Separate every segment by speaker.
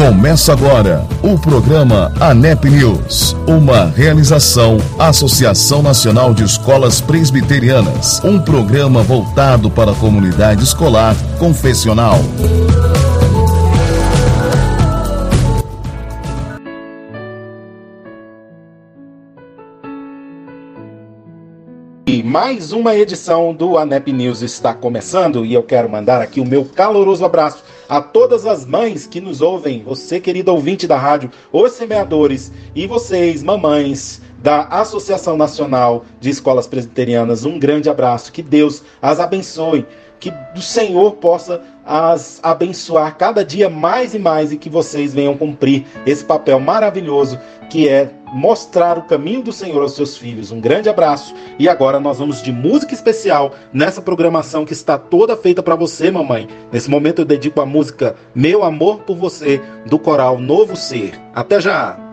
Speaker 1: Começa agora o programa ANEP News, uma realização Associação Nacional de Escolas Presbiterianas, um programa voltado para a comunidade escolar confessional.
Speaker 2: E mais uma edição do ANEP News está começando e eu quero mandar aqui o meu caloroso abraço a todas as mães que nos ouvem, você, querido ouvinte da rádio, os semeadores e vocês, mamães da Associação Nacional de Escolas Presbiterianas, um grande abraço. Que Deus as abençoe que o Senhor possa as abençoar cada dia mais e mais e que vocês venham cumprir esse papel maravilhoso que é mostrar o caminho do Senhor aos seus filhos. Um grande abraço e agora nós vamos de música especial nessa programação que está toda feita para você, mamãe. Nesse momento eu dedico a música Meu Amor por Você do coral Novo Ser. Até já!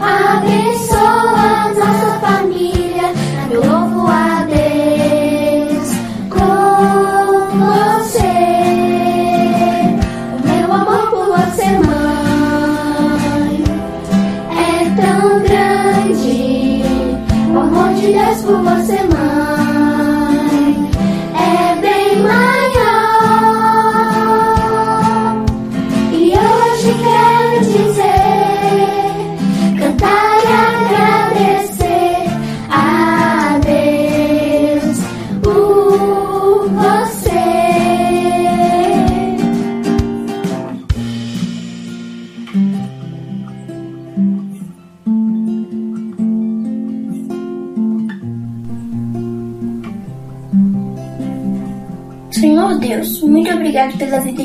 Speaker 3: Obrigado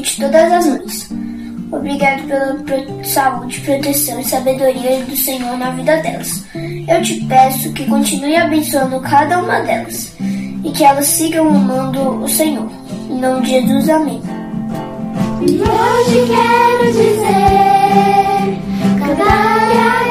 Speaker 3: de todas as mães. Obrigado pela saúde, proteção e sabedoria do Senhor na vida delas. Eu te peço que continue abençoando cada uma delas e que elas sigam amando o Senhor. Em nome de Jesus, amém.
Speaker 4: Hoje quero dizer, agradecer a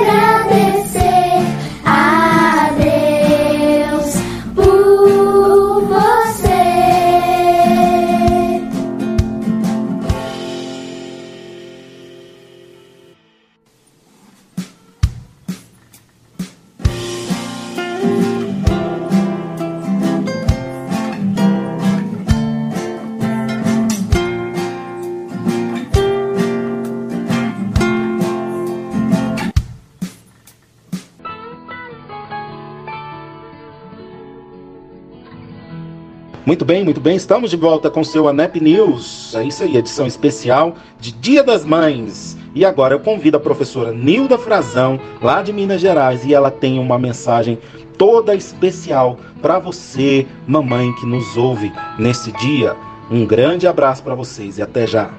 Speaker 5: Muito bem, muito bem. Estamos de volta com seu ANEP News. É isso aí, edição especial de Dia das Mães. E agora eu convido a professora Nilda Frazão, lá de Minas Gerais, e ela tem uma mensagem toda especial para você, mamãe que nos ouve nesse dia. Um grande abraço para vocês e até já.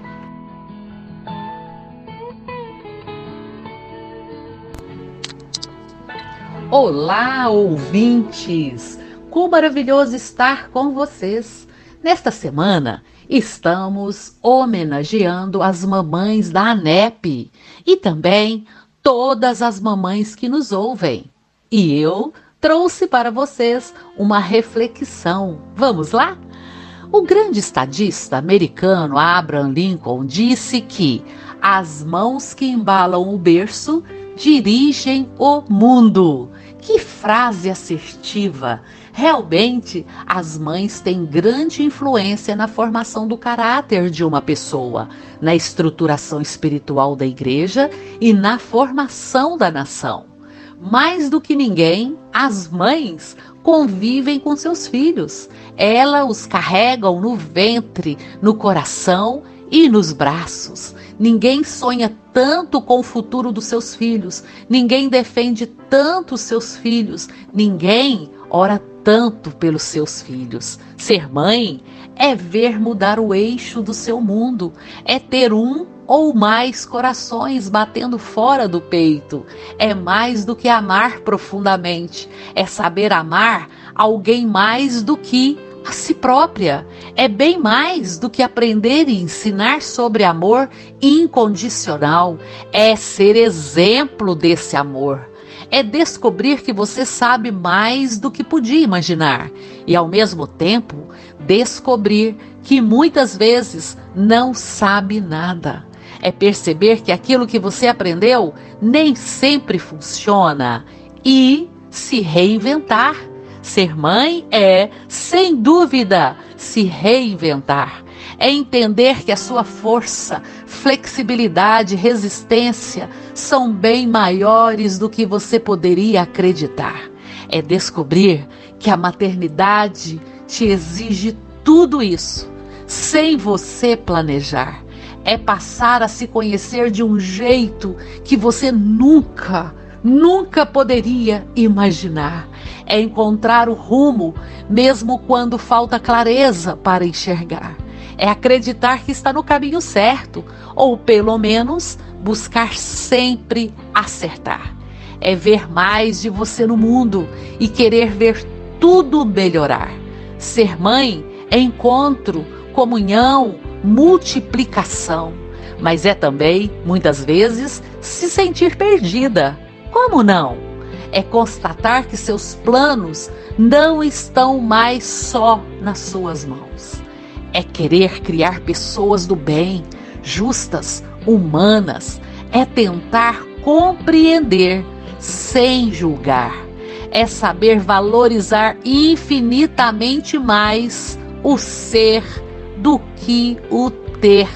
Speaker 6: Olá, ouvintes! Como maravilhoso estar com vocês. Nesta semana, estamos homenageando as mamães da ANEP e também todas as mamães que nos ouvem. E eu trouxe para vocês uma reflexão. Vamos lá? O grande estadista americano Abraham Lincoln disse que as mãos que embalam o berço dirigem o mundo. Que frase assertiva! Realmente, as mães têm grande influência na formação do caráter de uma pessoa, na estruturação espiritual da igreja e na formação da nação. Mais do que ninguém, as mães convivem com seus filhos. Elas os carregam no ventre, no coração e nos braços. Ninguém sonha tanto com o futuro dos seus filhos, ninguém defende tanto os seus filhos, ninguém ora tanto pelos seus filhos. Ser mãe é ver mudar o eixo do seu mundo, é ter um ou mais corações batendo fora do peito. É mais do que amar profundamente, é saber amar alguém mais do que a si própria. É bem mais do que aprender e ensinar sobre amor incondicional. É ser exemplo desse amor. É descobrir que você sabe mais do que podia imaginar e, ao mesmo tempo, descobrir que muitas vezes não sabe nada. É perceber que aquilo que você aprendeu nem sempre funciona e se reinventar Ser mãe é, sem dúvida, se reinventar. É entender que a sua força, flexibilidade, resistência são bem maiores do que você poderia acreditar. É descobrir que a maternidade te exige tudo isso, sem você planejar. É passar a se conhecer de um jeito que você nunca, nunca poderia imaginar é encontrar o rumo, mesmo quando falta clareza para enxergar. É acreditar que está no caminho certo, ou pelo menos buscar sempre acertar. É ver mais de você no mundo e querer ver tudo melhorar. Ser mãe é encontro, comunhão, multiplicação, mas é também, muitas vezes, se sentir perdida. Como não? é constatar que seus planos não estão mais só nas suas mãos. É querer criar pessoas do bem, justas, humanas. É tentar compreender sem julgar. É saber valorizar infinitamente mais o ser do que o ter.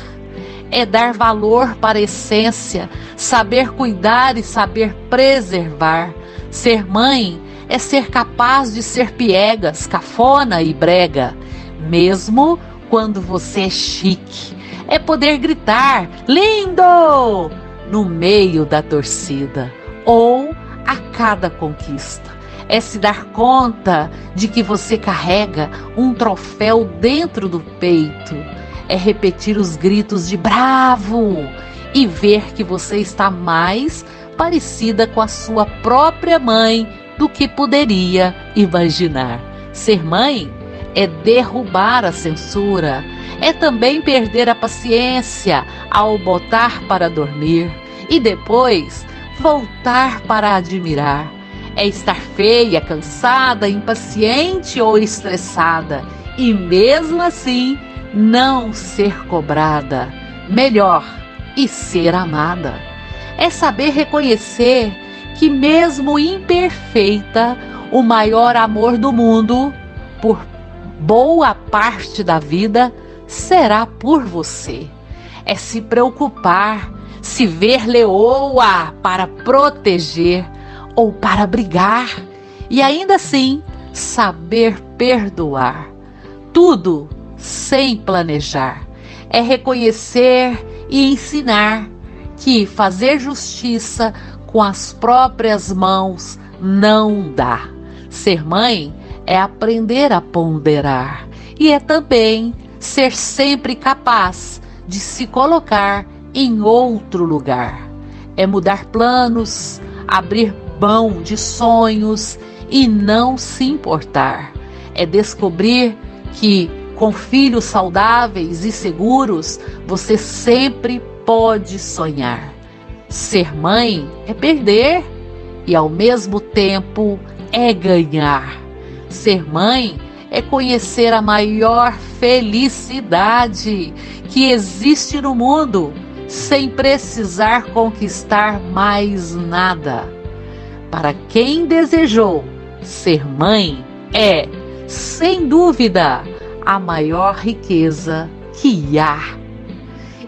Speaker 6: É dar valor para a essência, saber cuidar e saber preservar Ser mãe é ser capaz de ser piegas, cafona e brega, mesmo quando você é chique. É poder gritar lindo no meio da torcida ou a cada conquista. É se dar conta de que você carrega um troféu dentro do peito. É repetir os gritos de bravo e ver que você está mais parecida com a sua própria mãe do que poderia imaginar. Ser mãe é derrubar a censura, é também perder a paciência ao botar para dormir e depois voltar para admirar. É estar feia, cansada, impaciente ou estressada e mesmo assim não ser cobrada. Melhor e ser amada é saber reconhecer que, mesmo imperfeita, o maior amor do mundo, por boa parte da vida, será por você. É se preocupar, se ver leoa para proteger ou para brigar, e ainda assim saber perdoar. tudo sem planejar. É reconhecer e ensinar que fazer justiça com as próprias mãos não dá. Ser mãe é aprender a ponderar e é também ser sempre capaz de se colocar em outro lugar. É mudar planos, abrir mão de sonhos e não se importar. É descobrir que com filhos saudáveis e seguros você sempre pode sonhar. Ser mãe é perder e ao mesmo tempo é ganhar. Ser mãe é conhecer a maior felicidade que existe no mundo sem precisar conquistar mais nada. Para quem desejou ser mãe, é, sem dúvida, a maior riqueza que há.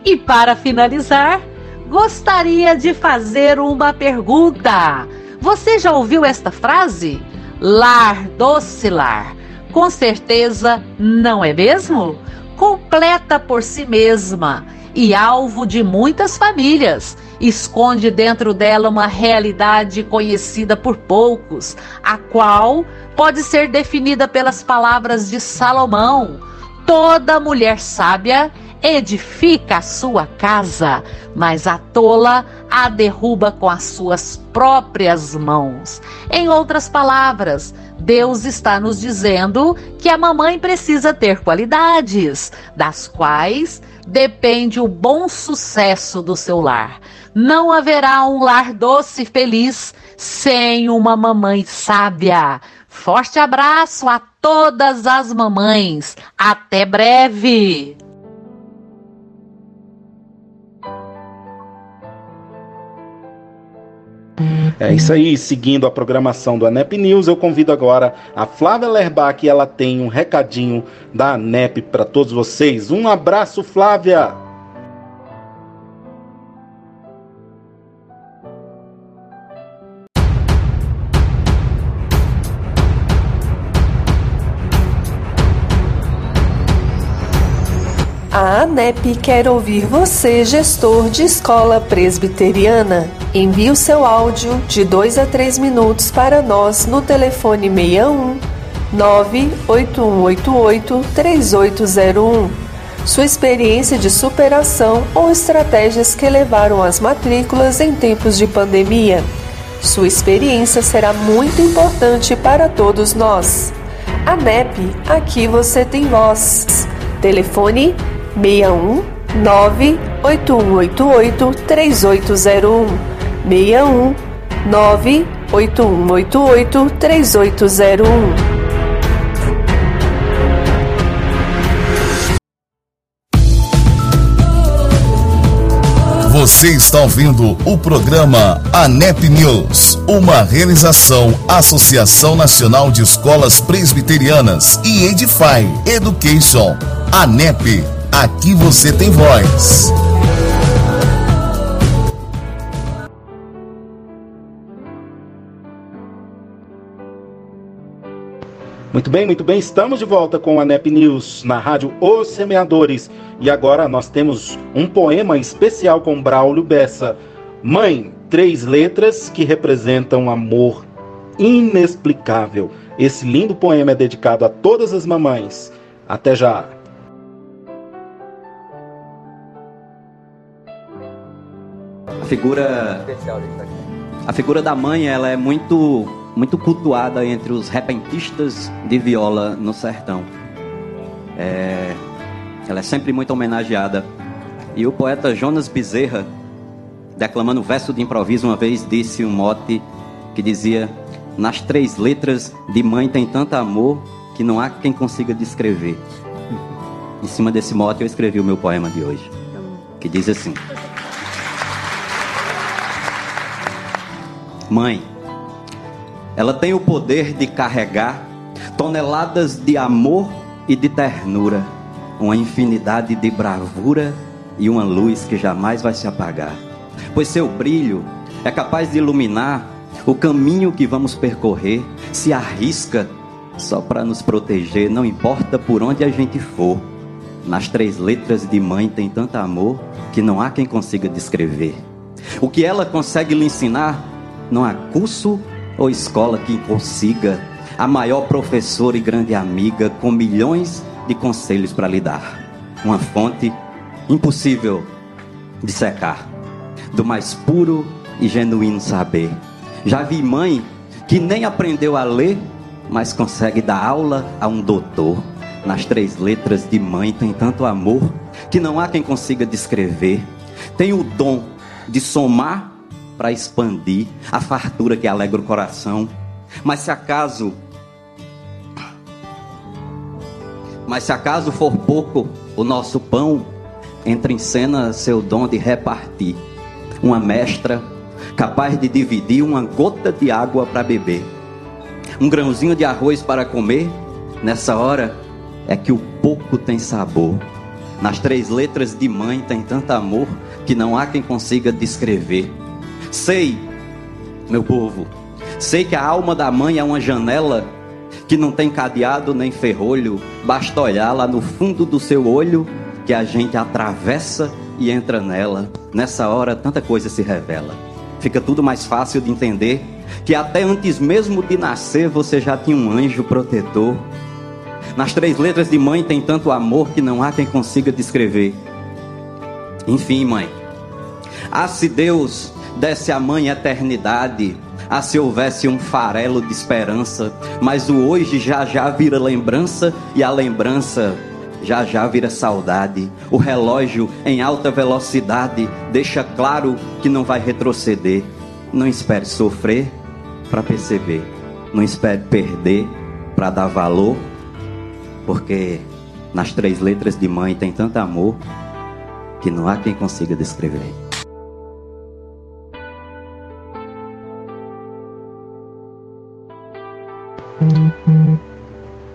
Speaker 6: E para finalizar, gostaria de fazer uma pergunta. Você já ouviu esta frase? Lar doce lar. Com certeza não é mesmo? Completa por si mesma e alvo de muitas famílias. Esconde dentro dela uma realidade conhecida por poucos, a qual pode ser definida pelas palavras de Salomão: toda mulher sábia edifica a sua casa, mas a tola a derruba com as suas próprias mãos. Em outras palavras, Deus está nos dizendo que a mamãe precisa ter qualidades, das quais depende o bom sucesso do seu lar. Não haverá um lar doce e feliz sem uma mamãe sábia. Forte abraço a todas as mamães. Até breve!
Speaker 5: É isso aí, seguindo a programação do ANEP News, eu convido agora a Flávia Lerbach, ela tem um recadinho da ANEP para todos vocês. Um abraço, Flávia!
Speaker 7: A ANEP quer ouvir você, gestor de escola presbiteriana. Envie o seu áudio de 2 a 3 minutos para nós no telefone 61 98188 3801. Sua experiência de superação ou estratégias que levaram às matrículas em tempos de pandemia. Sua experiência será muito importante para todos nós. ANEP, aqui você tem voz. Telefone 61 98188 3801 61 98188 3801
Speaker 1: Você está ouvindo o programa ANEP News, uma realização Associação Nacional de Escolas Presbiterianas e Edify Education. ANEP, aqui você tem voz.
Speaker 5: Muito bem, muito bem. Estamos de volta com a NEP News na rádio Os Semeadores. E agora nós temos um poema especial com Braulio Bessa. Mãe, três letras que representam amor inexplicável. Esse lindo poema é dedicado a todas as mamães. Até já.
Speaker 8: A figura a figura da mãe, ela é muito muito cultuada entre os repentistas de viola no sertão. É, ela é sempre muito homenageada. E o poeta Jonas Bezerra, declamando verso de improviso, uma vez disse um mote que dizia: Nas três letras de mãe tem tanto amor que não há quem consiga descrever. Em cima desse mote eu escrevi o meu poema de hoje, que diz assim: Mãe, ela tem o poder de carregar toneladas de amor e de ternura, uma infinidade de bravura e uma luz que jamais vai se apagar. Pois seu brilho é capaz de iluminar o caminho que vamos percorrer, se arrisca só para nos proteger, não importa por onde a gente for. Nas três letras de mãe tem tanto amor que não há quem consiga descrever. O que ela consegue lhe ensinar, não há curso ou escola que consiga. A maior professora e grande amiga com milhões de conselhos para lhe dar. Uma fonte impossível de secar, do mais puro e genuíno saber. Já vi mãe que nem aprendeu a ler, mas consegue dar aula a um doutor. Nas três letras de mãe tem tanto amor que não há quem consiga descrever. Tem o dom de somar para expandir a fartura que alegra o coração. Mas se acaso Mas se acaso for pouco o nosso pão, entra em cena seu dom de repartir. Uma mestra capaz de dividir uma gota de água para beber, um grãozinho de arroz para comer, nessa hora é que o pouco tem sabor. Nas três letras de mãe tem tanto amor que não há quem consiga descrever. Sei, meu povo, sei que a alma da mãe é uma janela que não tem cadeado nem ferrolho, basta olhar lá no fundo do seu olho que a gente atravessa e entra nela. Nessa hora, tanta coisa se revela fica tudo mais fácil de entender que até antes mesmo de nascer você já tinha um anjo protetor. Nas três letras de mãe tem tanto amor que não há quem consiga descrever. Enfim, mãe, ah, se Deus desse à mãe eternidade, ah, se houvesse um farelo de esperança, mas o hoje já já vira lembrança e a lembrança já já vira saudade. O relógio em alta velocidade deixa claro que não vai retroceder. Não espere sofrer para perceber. Não espere perder para dar valor, porque nas três letras de mãe tem tanto amor que não há quem consiga descrever.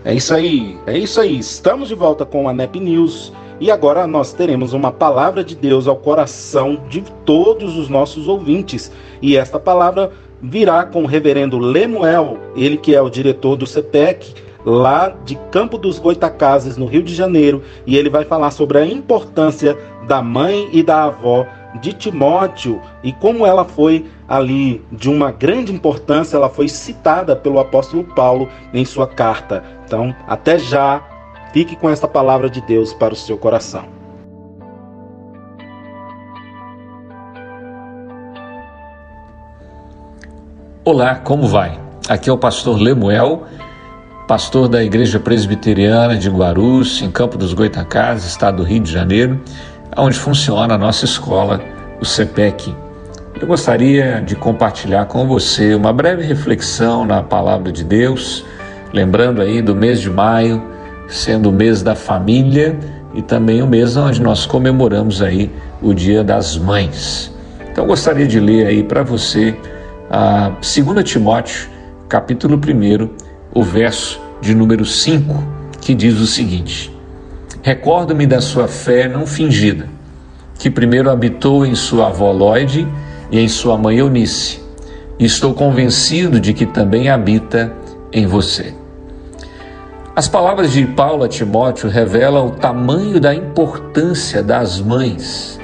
Speaker 5: É isso aí, é isso aí. Estamos de volta com a NEP News e agora nós teremos uma palavra de Deus ao coração de todos os nossos ouvintes. E esta palavra virá com o reverendo Lemuel, ele que é o diretor do CPEC, lá de Campo dos Goitacazes, no Rio de Janeiro, e ele vai falar sobre a importância da mãe e da avó de Timóteo e como ela foi ali de uma grande importância, ela foi citada pelo apóstolo Paulo em sua carta. Então, até já, fique com esta palavra de Deus para o seu coração.
Speaker 9: Olá, como vai? Aqui é o pastor Lemuel, pastor da Igreja Presbiteriana de Guarus, em Campo dos Goitacás, estado do Rio de Janeiro onde funciona a nossa escola, o CEPEC. Eu gostaria de compartilhar com você uma breve reflexão na palavra de Deus, lembrando aí do mês de maio, sendo o mês da família e também o mês onde nós comemoramos aí o Dia das Mães. Então gostaria de ler aí para você a 2 Timóteo, capítulo 1, o verso de número 5, que diz o seguinte: Recordo-me da sua fé não fingida, que primeiro habitou em sua avó Lloyd e em sua mãe Eunice, estou convencido de que também habita em você. As palavras de Paulo a Timóteo revelam o tamanho da importância das mães,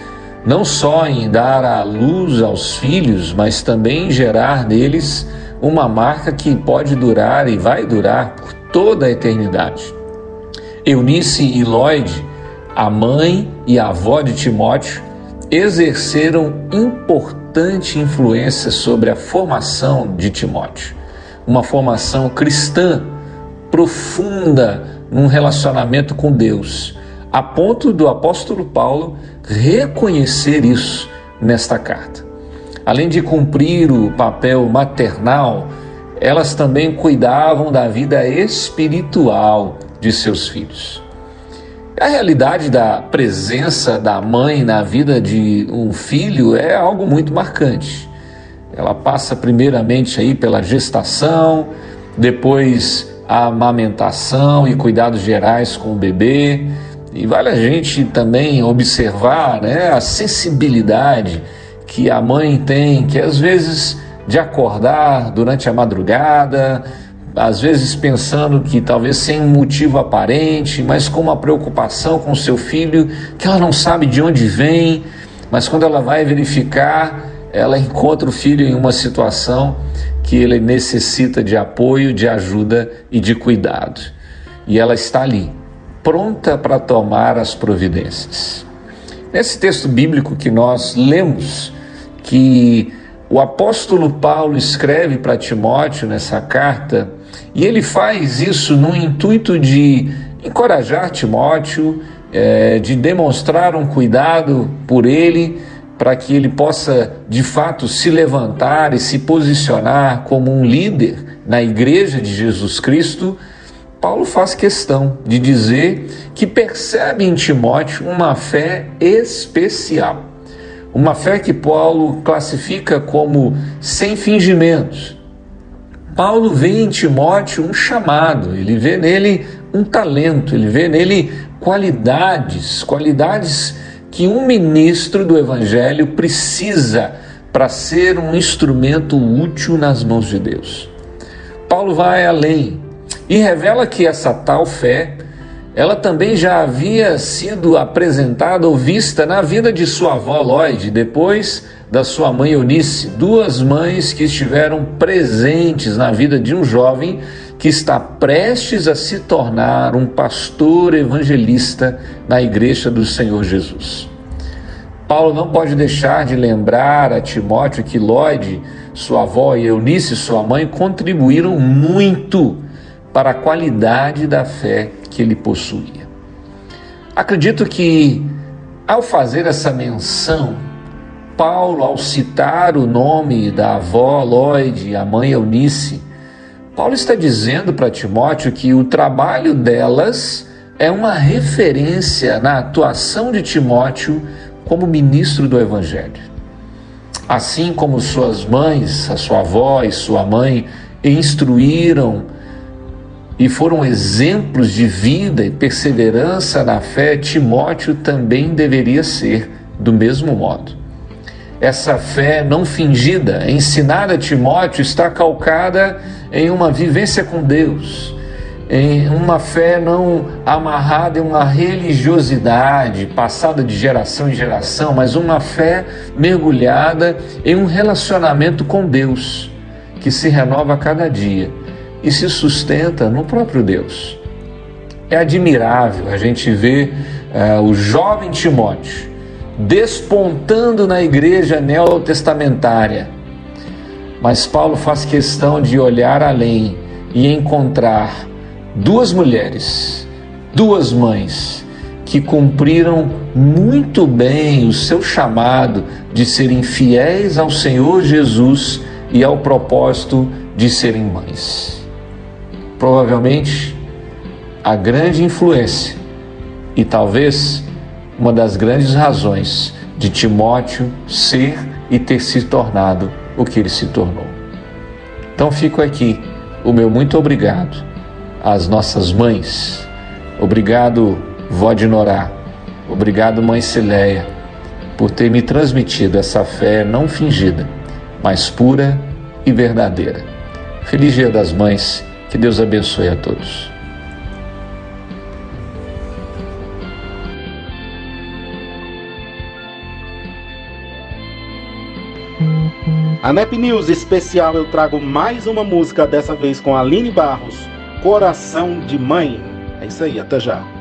Speaker 9: não só em dar a luz aos filhos, mas também em gerar neles uma marca que pode durar e vai durar por toda a eternidade. Eunice e Lloyd, a mãe e a avó de Timóteo, exerceram importante influência sobre a formação de Timóteo. Uma formação cristã profunda num relacionamento com Deus, a ponto do apóstolo Paulo reconhecer isso nesta carta. Além de cumprir o papel maternal, elas também cuidavam da vida espiritual de seus filhos. A realidade da presença da mãe na vida de um filho é algo muito marcante. Ela passa primeiramente aí pela gestação, depois a amamentação e cuidados gerais com o bebê. E vale a gente também observar né, a sensibilidade que a mãe tem, que às vezes de acordar durante a madrugada, às vezes pensando que talvez sem motivo aparente, mas com uma preocupação com seu filho, que ela não sabe de onde vem, mas quando ela vai verificar, ela encontra o filho em uma situação que ele necessita de apoio, de ajuda e de cuidado. E ela está ali, pronta para tomar as providências. Nesse texto bíblico que nós lemos, que o apóstolo Paulo escreve para Timóteo nessa carta, e ele faz isso no intuito de encorajar Timóteo, é, de demonstrar um cuidado por ele, para que ele possa de fato se levantar e se posicionar como um líder na igreja de Jesus Cristo. Paulo faz questão de dizer que percebe em Timóteo uma fé especial, uma fé que Paulo classifica como sem fingimentos, Paulo vê em Timóteo um chamado, ele vê nele um talento, ele vê nele qualidades, qualidades que um ministro do Evangelho precisa para ser um instrumento útil nas mãos de Deus. Paulo vai além e revela que essa tal fé, ela também já havia sido apresentada ou vista na vida de sua avó Lloyd, depois da sua mãe Eunice, duas mães que estiveram presentes na vida de um jovem que está prestes a se tornar um pastor evangelista na igreja do Senhor Jesus. Paulo não pode deixar de lembrar a Timóteo que Lloyd, sua avó e Eunice, sua mãe, contribuíram muito para a qualidade da fé que ele possuía. Acredito que, ao fazer essa menção Paulo, ao citar o nome da avó Lloyd, a mãe Eunice, Paulo está dizendo para Timóteo que o trabalho delas é uma referência na atuação de Timóteo como ministro do Evangelho. Assim como suas mães, a sua avó e sua mãe, instruíram e foram exemplos de vida e perseverança na fé, Timóteo também deveria ser do mesmo modo. Essa fé não fingida, ensinada a Timóteo, está calcada em uma vivência com Deus, em uma fé não amarrada em uma religiosidade passada de geração em geração, mas uma fé mergulhada em um relacionamento com Deus, que se renova a cada dia e se sustenta no próprio Deus. É admirável a gente ver uh, o jovem Timóteo despontando na igreja neotestamentária. Mas Paulo faz questão de olhar além e encontrar duas mulheres, duas mães, que cumpriram muito bem o seu chamado de serem fiéis ao Senhor Jesus e ao propósito de serem mães. Provavelmente a grande influência e talvez uma das grandes razões de Timóteo ser e ter se tornado o que ele se tornou. Então fico aqui o meu muito obrigado às nossas mães. Obrigado, vó de Norá. Obrigado, mãe Cileia, por ter me transmitido essa fé não fingida, mas pura e verdadeira. Feliz Dia das Mães. Que Deus abençoe a todos.
Speaker 5: A NEP News especial eu trago mais uma música, dessa vez com Aline Barros, Coração de Mãe. É isso aí, até já.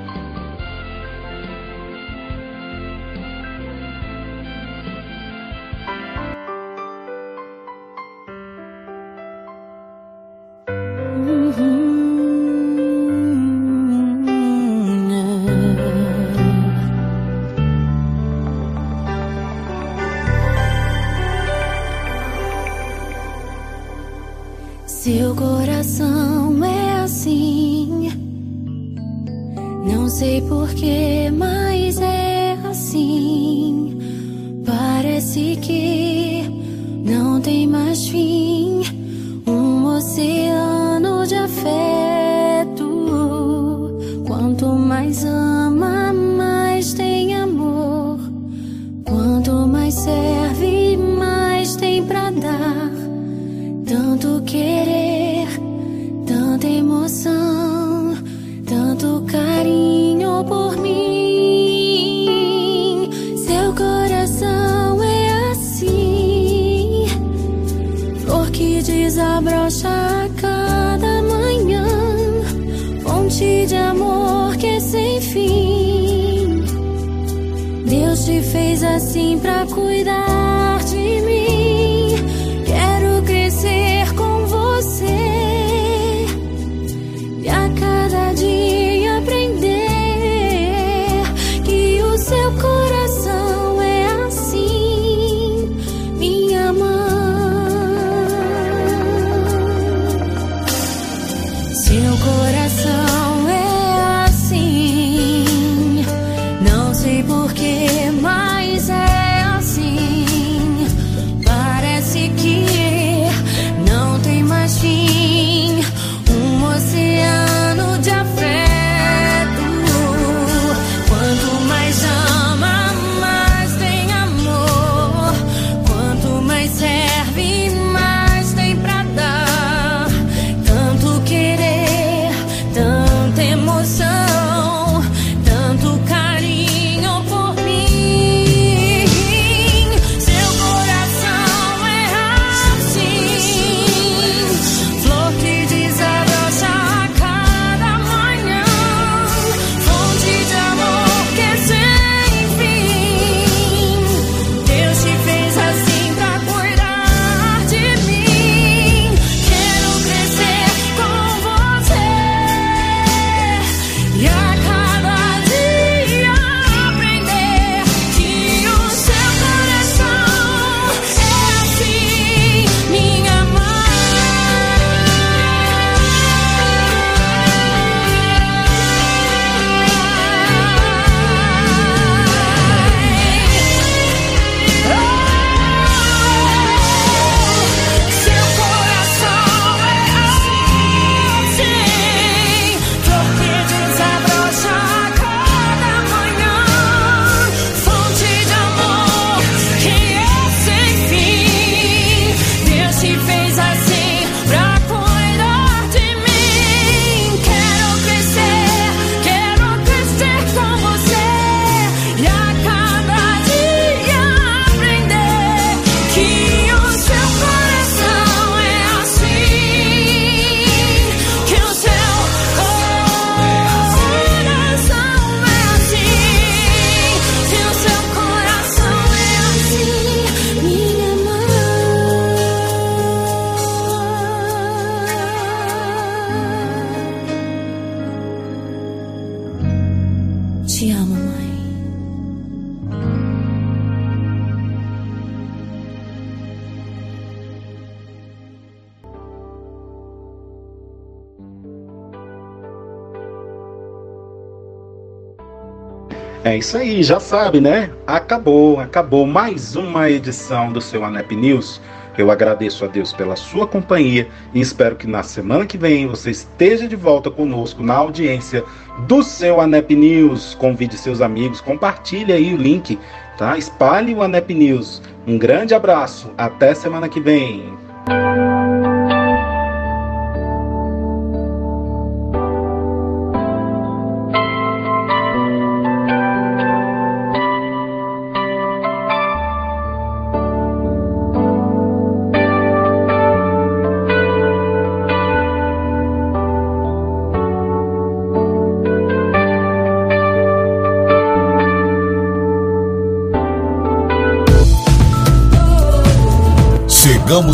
Speaker 5: É isso aí, já sabe, né? Acabou, acabou mais uma edição do seu ANEP News. Eu agradeço a Deus pela sua companhia e espero que na semana que vem você esteja de volta conosco na audiência do seu ANEP News. Convide seus amigos, compartilhe aí o link, tá? Espalhe o ANEP News. Um grande abraço, até semana que vem.